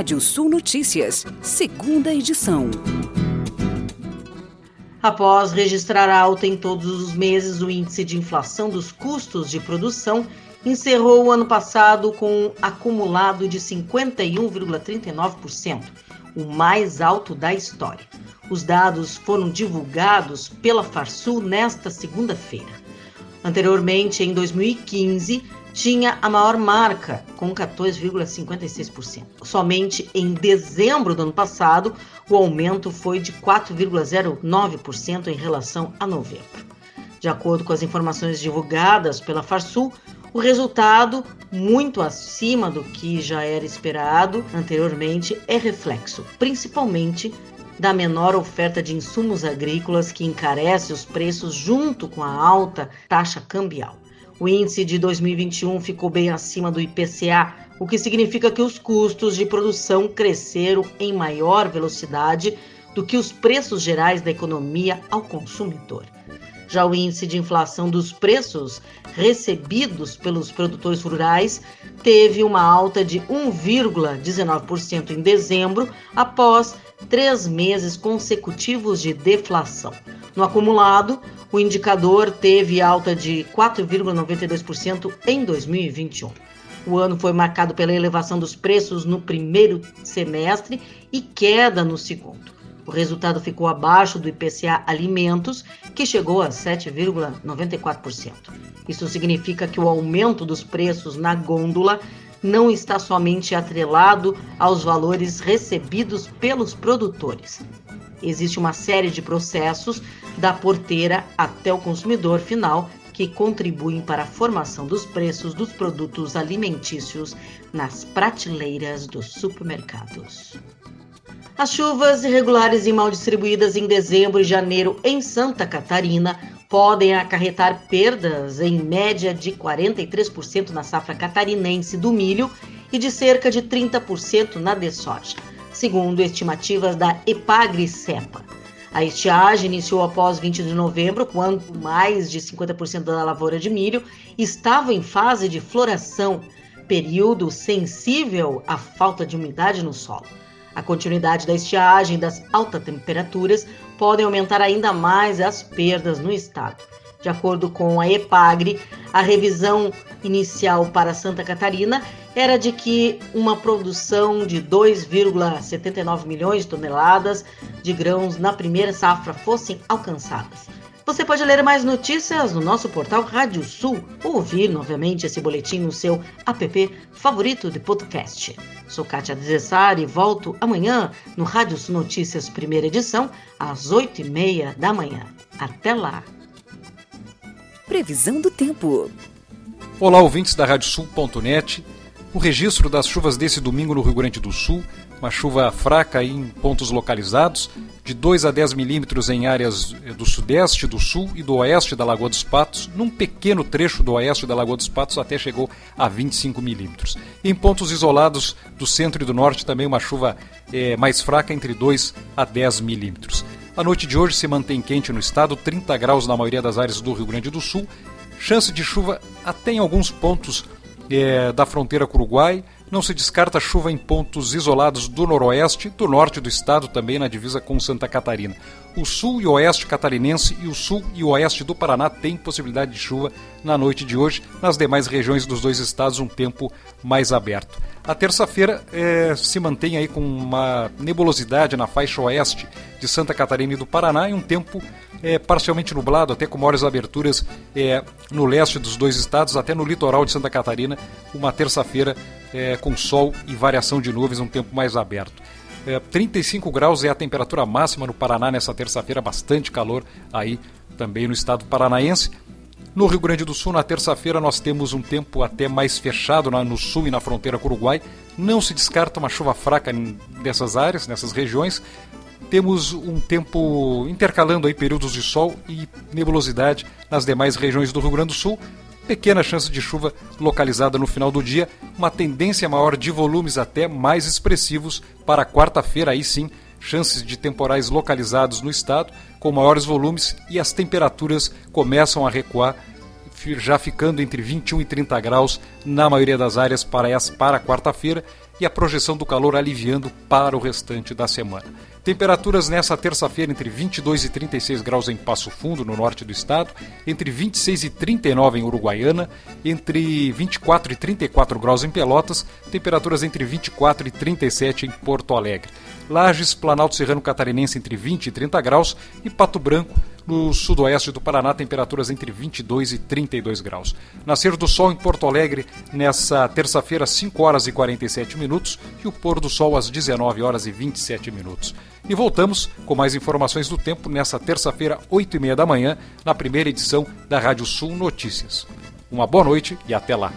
Rádio Sul Notícias, segunda edição. Após registrar alta em todos os meses, o índice de inflação dos custos de produção encerrou o ano passado com um acumulado de 51,39%, o mais alto da história. Os dados foram divulgados pela Farsul nesta segunda-feira. Anteriormente, em 2015, tinha a maior marca, com 14,56%. Somente em dezembro do ano passado, o aumento foi de 4,09% em relação a novembro. De acordo com as informações divulgadas pela Farsul, o resultado, muito acima do que já era esperado anteriormente, é reflexo, principalmente da menor oferta de insumos agrícolas que encarece os preços junto com a alta taxa cambial. O índice de 2021 ficou bem acima do IPCA, o que significa que os custos de produção cresceram em maior velocidade do que os preços gerais da economia ao consumidor. Já o índice de inflação dos preços recebidos pelos produtores rurais teve uma alta de 1,19% em dezembro, após três meses consecutivos de deflação. No acumulado, o indicador teve alta de 4,92% em 2021. O ano foi marcado pela elevação dos preços no primeiro semestre e queda no segundo. O resultado ficou abaixo do IPCA Alimentos, que chegou a 7,94%. Isso significa que o aumento dos preços na gôndola não está somente atrelado aos valores recebidos pelos produtores. Existe uma série de processos da porteira até o consumidor final que contribuem para a formação dos preços dos produtos alimentícios nas prateleiras dos supermercados. As chuvas irregulares e mal distribuídas em dezembro e janeiro em Santa Catarina podem acarretar perdas em média de 43% na safra catarinense do milho e de cerca de 30% na de soja, segundo estimativas da Epagri-Cepa. A estiagem iniciou após 20 de novembro, quando mais de 50% da lavoura de milho estava em fase de floração, período sensível à falta de umidade no solo. A continuidade da estiagem e das altas temperaturas podem aumentar ainda mais as perdas no estado. De acordo com a EPAGRE, a revisão inicial para Santa Catarina era de que uma produção de 2,79 milhões de toneladas de grãos na primeira safra fossem alcançadas. Você pode ler mais notícias no nosso portal Rádio Sul ou ouvir novamente esse boletim no seu app favorito de podcast. Sou Kátia Desessari e volto amanhã no Rádio Sul Notícias, primeira edição, às 8h30 da manhã. Até lá! Previsão do tempo. Olá, ouvintes da Radiosul.net. O registro das chuvas desse domingo no Rio Grande do Sul, uma chuva fraca em pontos localizados, de 2 a 10 milímetros em áreas eh, do sudeste, do sul e do oeste da Lagoa dos Patos, num pequeno trecho do oeste da Lagoa dos Patos até chegou a 25 milímetros. Em pontos isolados do centro e do norte também uma chuva é, mais fraca, entre 2 a 10 milímetros. A noite de hoje se mantém quente no estado, 30 graus na maioria das áreas do Rio Grande do Sul, chance de chuva até em alguns pontos é, da fronteira com o Uruguai. Não se descarta chuva em pontos isolados do noroeste, do norte do estado, também na divisa com Santa Catarina. O sul e oeste catarinense e o sul e oeste do Paraná têm possibilidade de chuva na noite de hoje. Nas demais regiões dos dois estados, um tempo mais aberto. A terça-feira é, se mantém aí com uma nebulosidade na faixa oeste de Santa Catarina e do Paraná e um tempo é, parcialmente nublado, até com maiores aberturas é, no leste dos dois estados, até no litoral de Santa Catarina, uma terça-feira é, com sol e variação de nuvens, um tempo mais aberto. É, 35 graus é a temperatura máxima no Paraná nessa terça-feira, bastante calor aí também no estado paranaense. No Rio Grande do Sul, na terça-feira, nós temos um tempo até mais fechado no sul e na fronteira com o Uruguai. Não se descarta uma chuva fraca nessas áreas, nessas regiões. Temos um tempo intercalando aí períodos de sol e nebulosidade nas demais regiões do Rio Grande do Sul. Pequena chance de chuva localizada no final do dia, uma tendência maior de volumes até mais expressivos para quarta-feira, aí sim, chances de temporais localizados no estado, com maiores volumes e as temperaturas começam a recuar, já ficando entre 21 e 30 graus na maioria das áreas para, para quarta-feira e a projeção do calor aliviando para o restante da semana. Temperaturas nessa terça-feira entre 22 e 36 graus em Passo Fundo, no norte do estado, entre 26 e 39 em Uruguaiana, entre 24 e 34 graus em Pelotas, temperaturas entre 24 e 37 em Porto Alegre. Lages, Planalto Serrano Catarinense entre 20 e 30 graus e Pato Branco, no sudoeste do Paraná, temperaturas entre 22 e 32 graus. Nascer do sol em Porto Alegre nessa terça-feira, 5 horas e 47 minutos, e o pôr do sol às 19 horas e 27 minutos. E voltamos com mais informações do tempo nessa terça-feira, 8 e meia da manhã, na primeira edição da Rádio Sul Notícias. Uma boa noite e até lá.